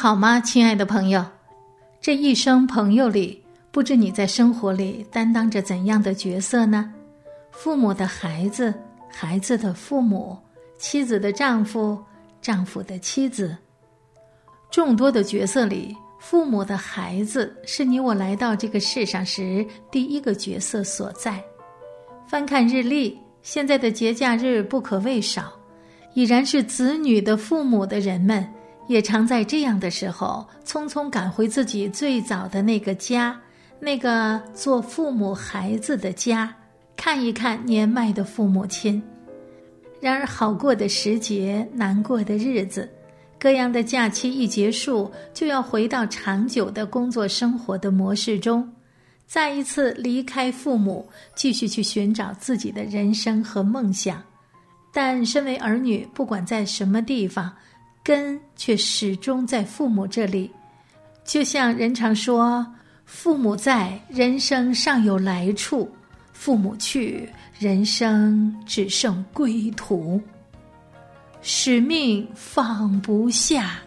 好吗，亲爱的朋友？这一生朋友里，不知你在生活里担当着怎样的角色呢？父母的孩子，孩子的父母，妻子的丈夫，丈夫的妻子。众多的角色里，父母的孩子是你我来到这个世上时第一个角色所在。翻看日历，现在的节假日不可谓少，已然是子女的父母的人们。也常在这样的时候，匆匆赶回自己最早的那个家，那个做父母孩子的家，看一看年迈的父母亲。然而，好过的时节，难过的日子，各样的假期一结束，就要回到长久的工作生活的模式中，再一次离开父母，继续去寻找自己的人生和梦想。但身为儿女，不管在什么地方。根却始终在父母这里，就像人常说：“父母在，人生尚有来处；父母去，人生只剩归途。”使命放不下，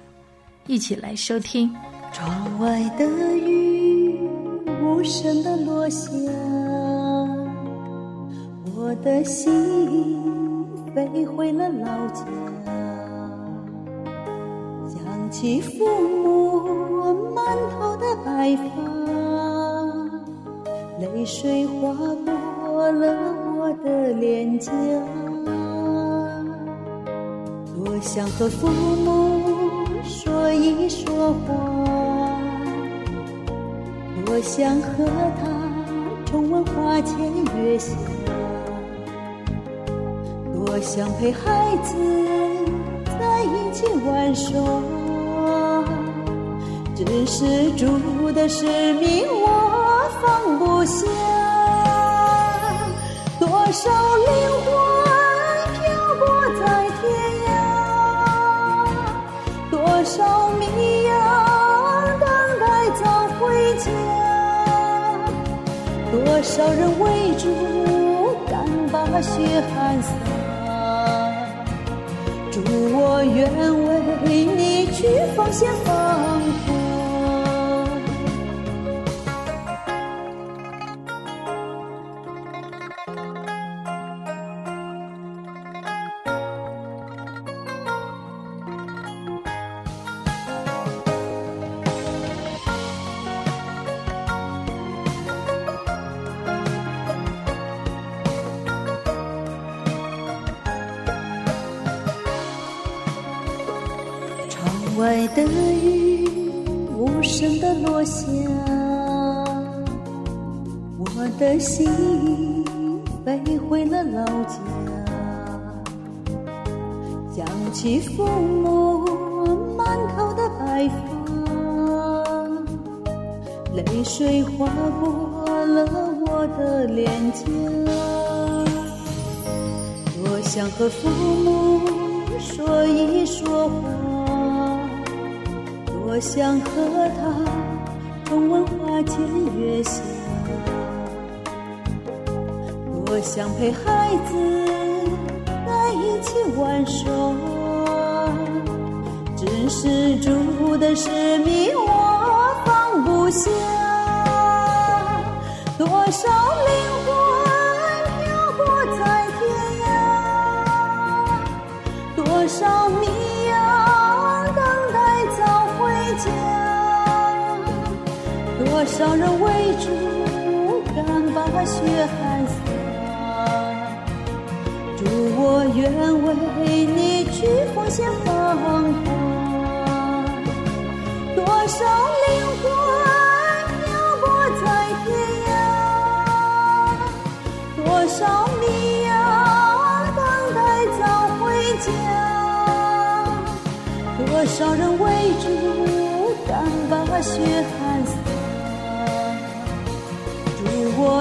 一起来收听。窗外的雨无声的落下，我的心飞回了老家。起父母满头的白发，泪水划过了我的脸颊。多想和父母说一说话，多想和他重温花前月下，多想陪孩子在一起玩耍。只是主的使命我放不下，多少灵魂漂泊在天涯，多少迷羊等待早回家，多少人为主敢把血汗洒，主我愿为你去奉献放外的雨无声的落下，我的心飞回了老家。想起父母满头的白发，泪水划过了我的脸颊。多想和父母说一说话。我想和他重温花前月下，多想陪孩子在一起玩耍。只是主的使命我放不下，多少灵魂漂泊在天涯，多少迷。多少人为主，不敢把血汗洒？主我愿为你去奉献芳华。多少灵魂漂泊在天涯？多少迷谣等待早回家？多少人为主，不敢把血汗？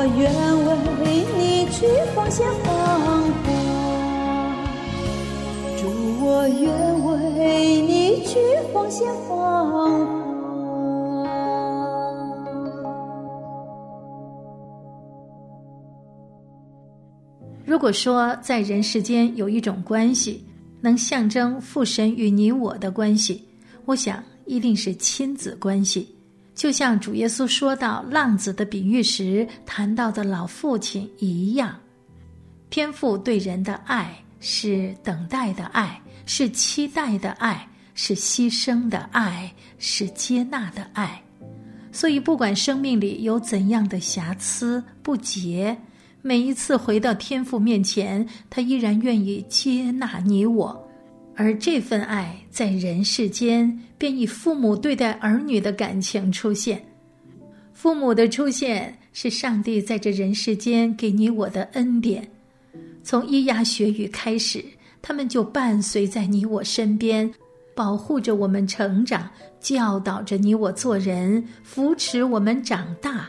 我愿为你去奉献芳华。主，我愿为你去奉献芳华。如果说在人世间有一种关系能象征父神与你我的关系，我想一定是亲子关系。就像主耶稣说到浪子的比喻时谈到的老父亲一样，天父对人的爱是等待的爱，是期待的爱，是牺牲的爱，是接纳的爱。所以，不管生命里有怎样的瑕疵不洁。每一次回到天父面前，他依然愿意接纳你我，而这份爱在人世间便以父母对待儿女的感情出现。父母的出现是上帝在这人世间给你我的恩典。从咿呀学语开始，他们就伴随在你我身边，保护着我们成长，教导着你我做人，扶持我们长大。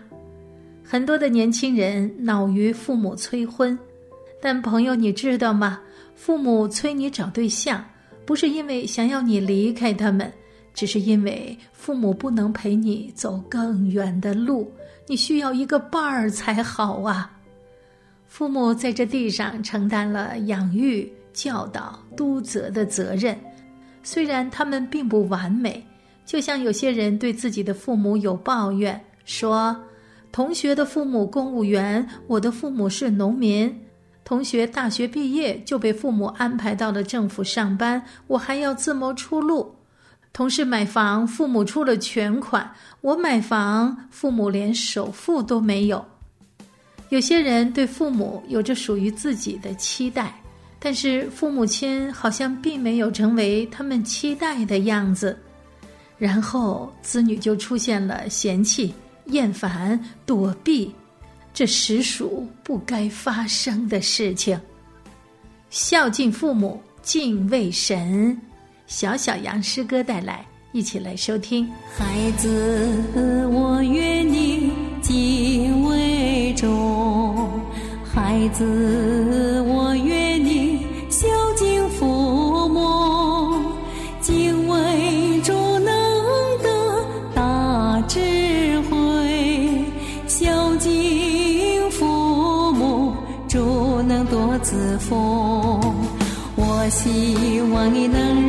很多的年轻人恼于父母催婚，但朋友，你知道吗？父母催你找对象，不是因为想要你离开他们，只是因为父母不能陪你走更远的路，你需要一个伴儿才好啊。父母在这地上承担了养育、教导、督责的责任，虽然他们并不完美，就像有些人对自己的父母有抱怨，说。同学的父母公务员，我的父母是农民。同学大学毕业就被父母安排到了政府上班，我还要自谋出路。同事买房，父母出了全款，我买房，父母连首付都没有。有些人对父母有着属于自己的期待，但是父母亲好像并没有成为他们期待的样子，然后子女就出现了嫌弃。厌烦、躲避，这实属不该发生的事情。孝敬父母，敬畏神。小小羊诗歌带来，一起来收听。孩子，我愿你敬畏中。孩子，我希望你能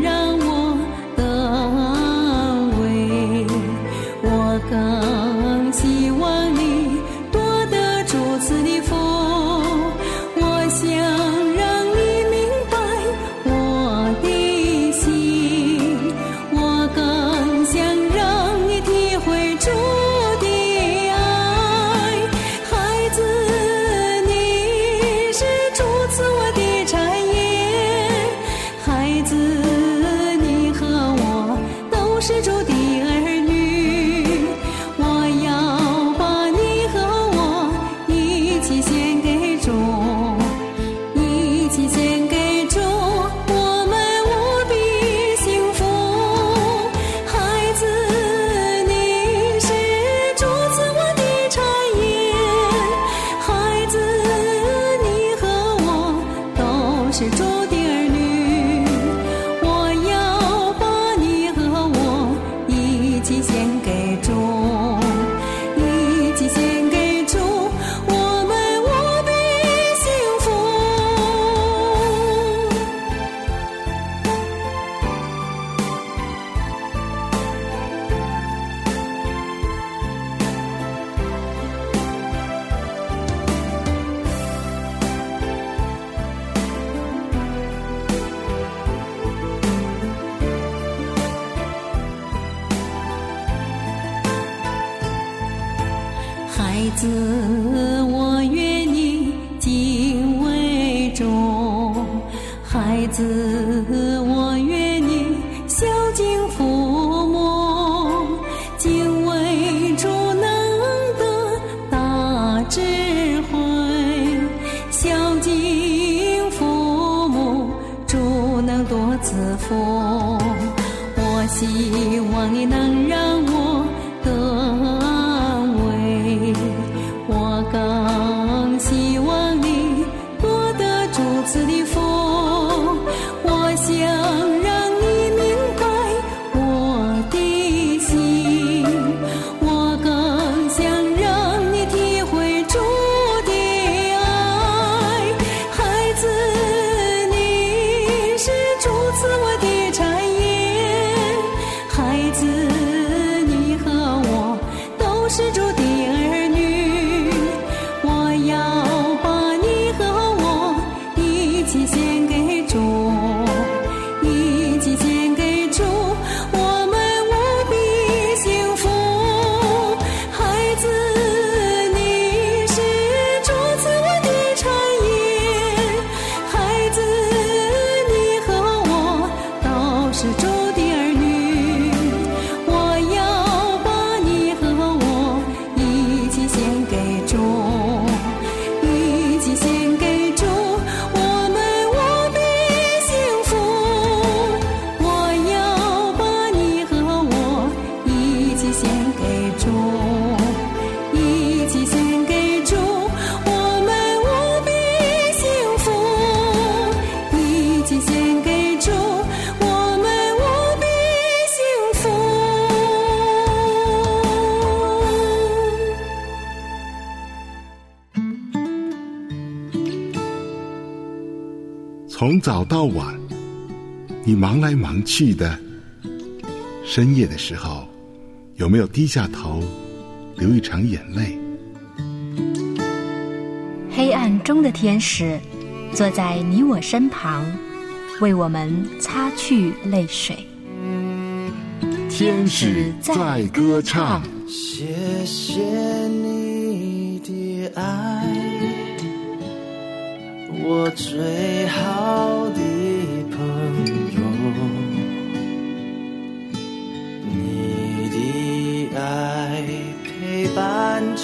晚，你忙来忙去的，深夜的时候，有没有低下头流一场眼泪？黑暗中的天使坐在你我身旁，为我们擦去泪水。天使在歌唱。谢谢你的爱，我最好的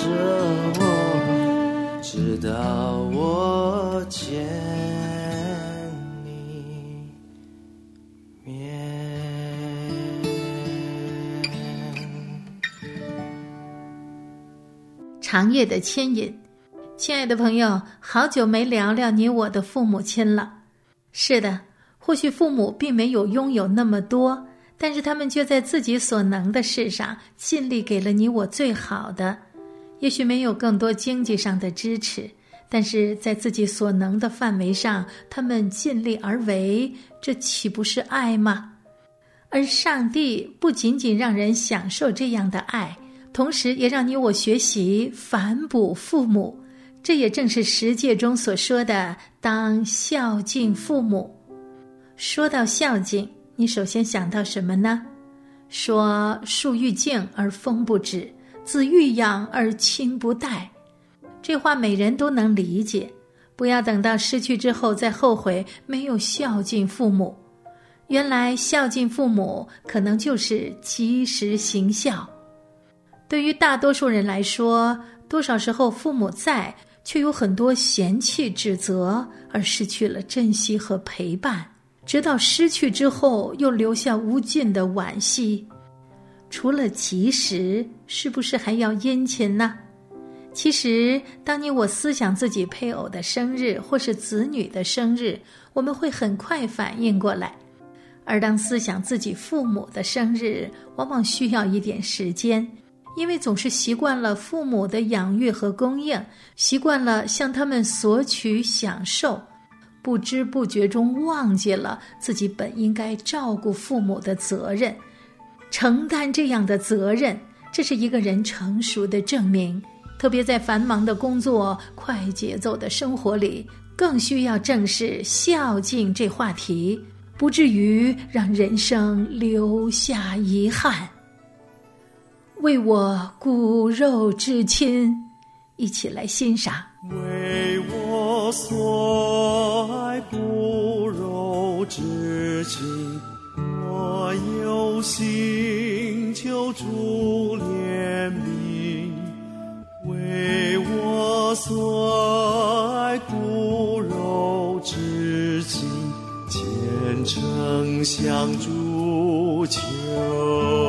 着我，直到我见你面。长夜的牵引，亲爱的朋友，好久没聊聊你我的父母亲了。是的，或许父母并没有拥有那么多，但是他们却在自己所能的事上尽力给了你我最好的。也许没有更多经济上的支持，但是在自己所能的范围上，他们尽力而为，这岂不是爱吗？而上帝不仅仅让人享受这样的爱。同时，也让你我学习反哺父母，这也正是十诫中所说的“当孝敬父母”。说到孝敬，你首先想到什么呢？说“树欲静而风不止，子欲养而亲不待”，这话每人都能理解。不要等到失去之后再后悔没有孝敬父母。原来孝敬父母，可能就是及时行孝。对于大多数人来说，多少时候父母在，却有很多嫌弃、指责，而失去了珍惜和陪伴。直到失去之后，又留下无尽的惋惜。除了及时，是不是还要殷勤呢？其实，当你我思想自己配偶的生日或是子女的生日，我们会很快反应过来；而当思想自己父母的生日，往往需要一点时间。因为总是习惯了父母的养育和供应，习惯了向他们索取享受，不知不觉中忘记了自己本应该照顾父母的责任，承担这样的责任，这是一个人成熟的证明。特别在繁忙的工作、快节奏的生活里，更需要正视孝敬这话题，不至于让人生留下遗憾。为我骨肉至亲，一起来欣赏。为我所爱骨肉至亲，所爱骨肉至亲，虔诚相助求。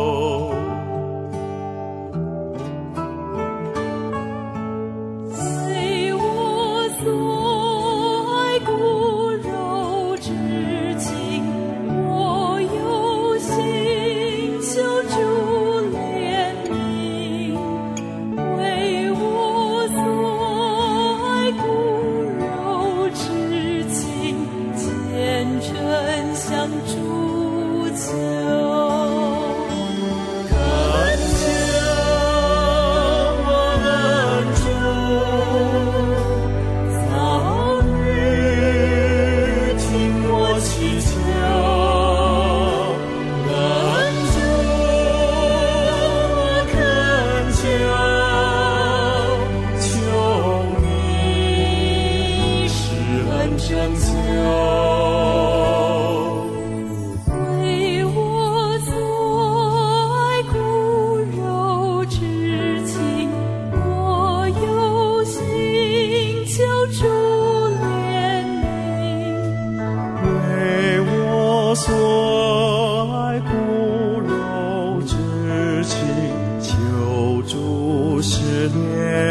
请求助失恋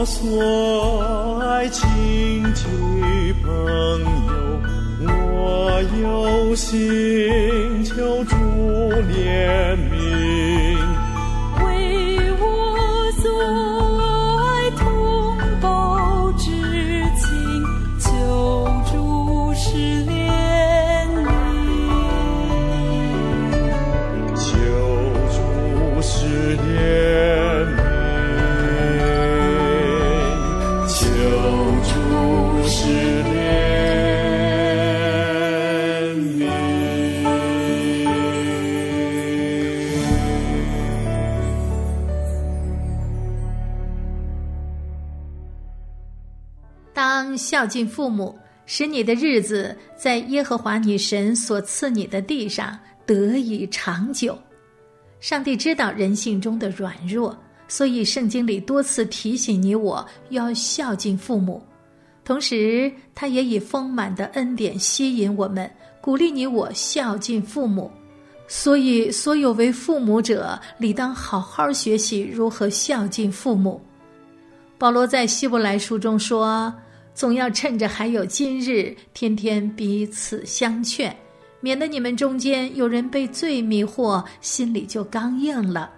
我所爱亲戚朋友我有心求助怜悯。孝敬父母，使你的日子在耶和华你神所赐你的地上得以长久。上帝知道人性中的软弱，所以圣经里多次提醒你我要孝敬父母。同时，他也以丰满的恩典吸引我们，鼓励你我孝敬父母。所以，所有为父母者，理当好好学习如何孝敬父母。保罗在希伯来书中说：“总要趁着还有今日，天天彼此相劝，免得你们中间有人被罪迷惑，心里就刚硬了。”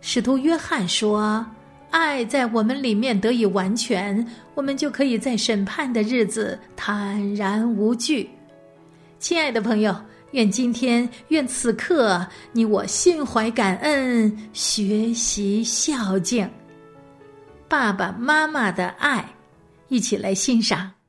使徒约翰说：“爱在我们里面得以完全，我们就可以在审判的日子坦然无惧。”亲爱的朋友，愿今天，愿此刻，你我心怀感恩，学习孝敬。爸爸妈妈的爱，一起来欣赏。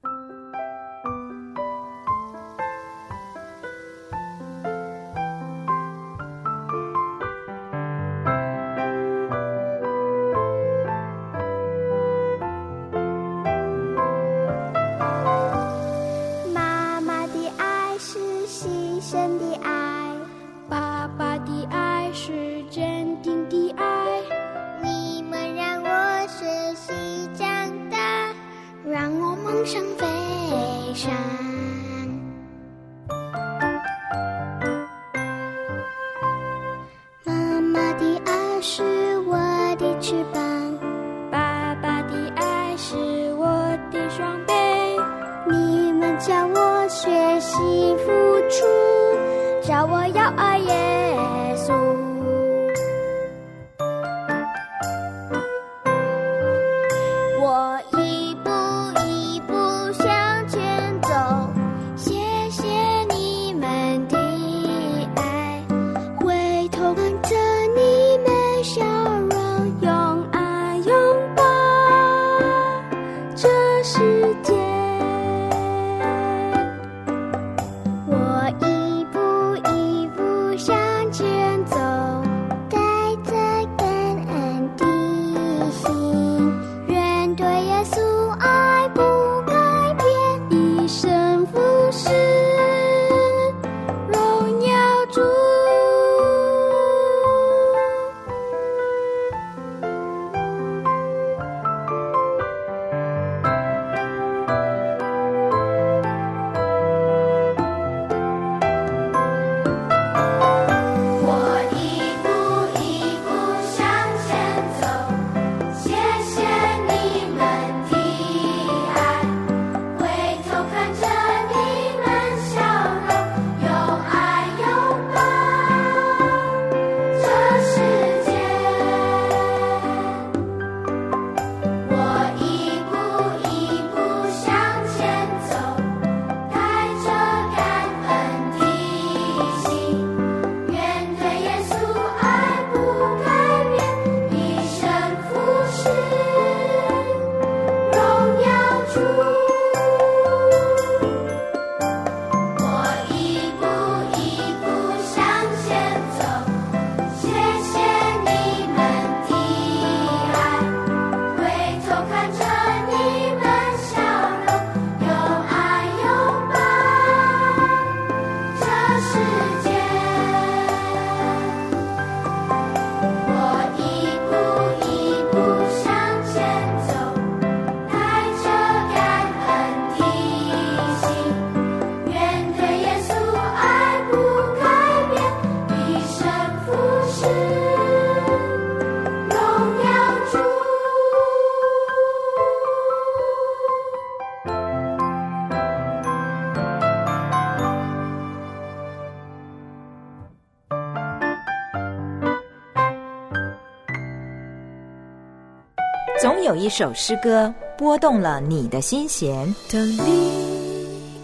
首诗歌拨动了你的心弦，当你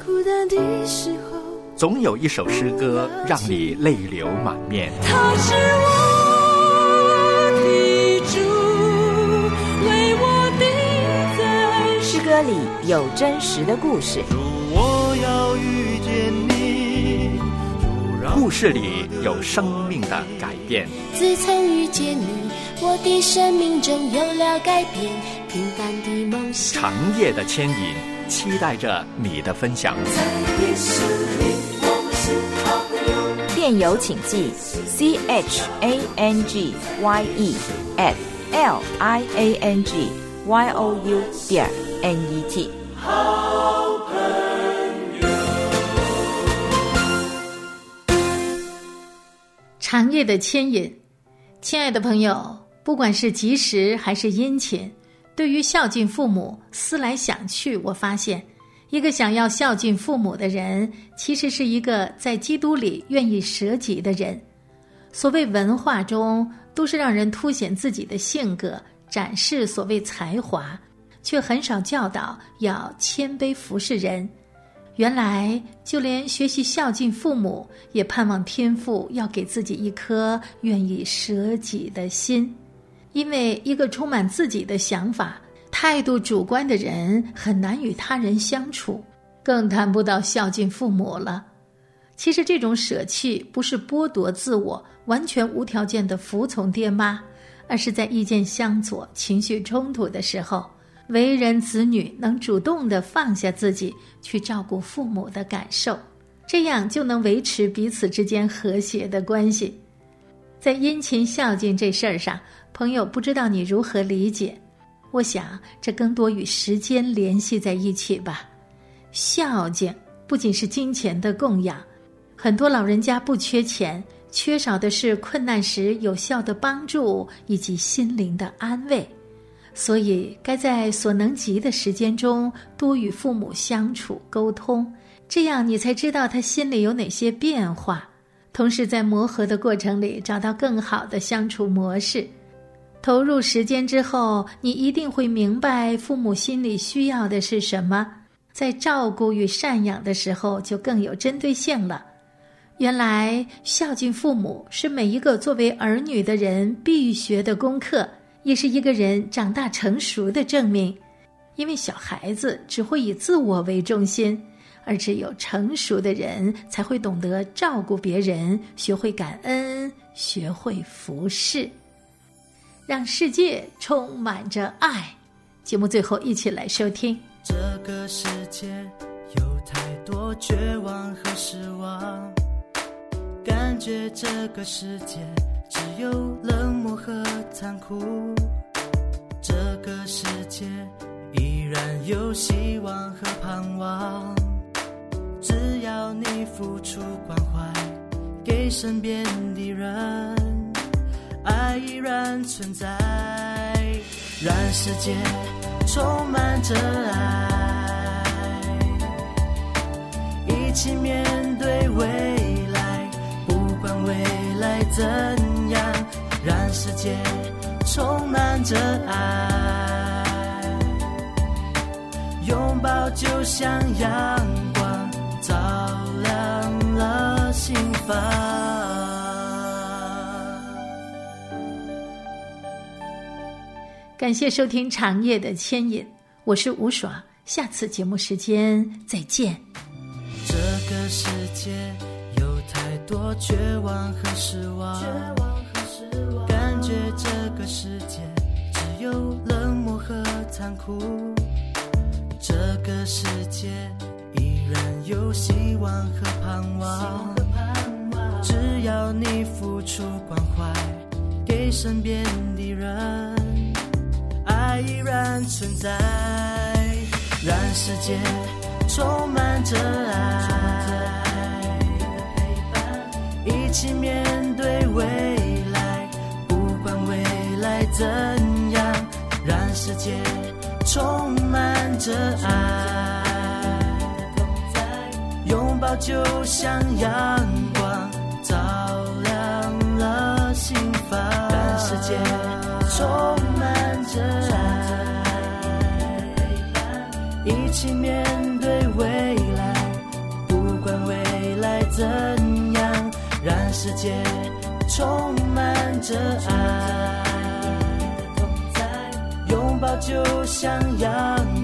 孤单的时候，总有一首诗歌让你泪流满面。他是我的主，为我定在诗歌里有真实的故事，我要遇见你，故事里有生命的改变。自从遇见你，我的生命中有了改变。长夜的牵引，期待着你的分享。电邮请寄 c h a n g y e at l i a n g y o u 点 n e t。长夜的牵引，亲爱的朋友，不管是及时还是殷勤，对于孝敬父母，思来想去，我发现，一个想要孝敬父母的人，其实是一个在基督里愿意舍己的人。所谓文化中，都是让人凸显自己的性格，展示所谓才华，却很少教导要谦卑服侍人。原来，就连学习孝敬父母，也盼望天父要给自己一颗愿意舍己的心。因为一个充满自己的想法、态度主观的人，很难与他人相处，更谈不到孝敬父母了。其实，这种舍弃不是剥夺自我，完全无条件的服从爹妈，而是在意见相左、情绪冲突的时候。为人子女能主动的放下自己，去照顾父母的感受，这样就能维持彼此之间和谐的关系。在殷勤孝敬这事儿上，朋友不知道你如何理解？我想这更多与时间联系在一起吧。孝敬不仅是金钱的供养，很多老人家不缺钱，缺少的是困难时有效的帮助以及心灵的安慰。所以，该在所能及的时间中多与父母相处沟通，这样你才知道他心里有哪些变化。同时，在磨合的过程里找到更好的相处模式。投入时间之后，你一定会明白父母心里需要的是什么。在照顾与赡养的时候，就更有针对性了。原来，孝敬父母是每一个作为儿女的人必学的功课。也是一个人长大成熟的证明，因为小孩子只会以自我为中心，而只有成熟的人才会懂得照顾别人，学会感恩，学会服侍，让世界充满着爱。节目最后，一起来收听。这个世界有太多绝望和失望，感觉这个世界。只有冷漠和残酷，这个世界依然有希望和盼望。只要你付出关怀给身边的人，爱依然存在，让世界充满着爱，一起面对未来，不管未来怎样。让世界充满着爱，拥抱就像阳光，照亮了心房。感谢收听长夜的牵引，我是吴爽，下次节目时间再见。这个世界有太多绝望和失望。绝望和失望感觉这个世界只有冷漠和残酷，这个世界依然有希望和盼望。只要你付出关怀给身边的人，爱依然存在，让世界充满着爱，一起面对未来，不管未来。怎样让世界充满着爱？拥抱就像阳光，照亮了心房。让世界充起面对未来，不管未来怎样，让世界充满着爱。拥抱就像阳光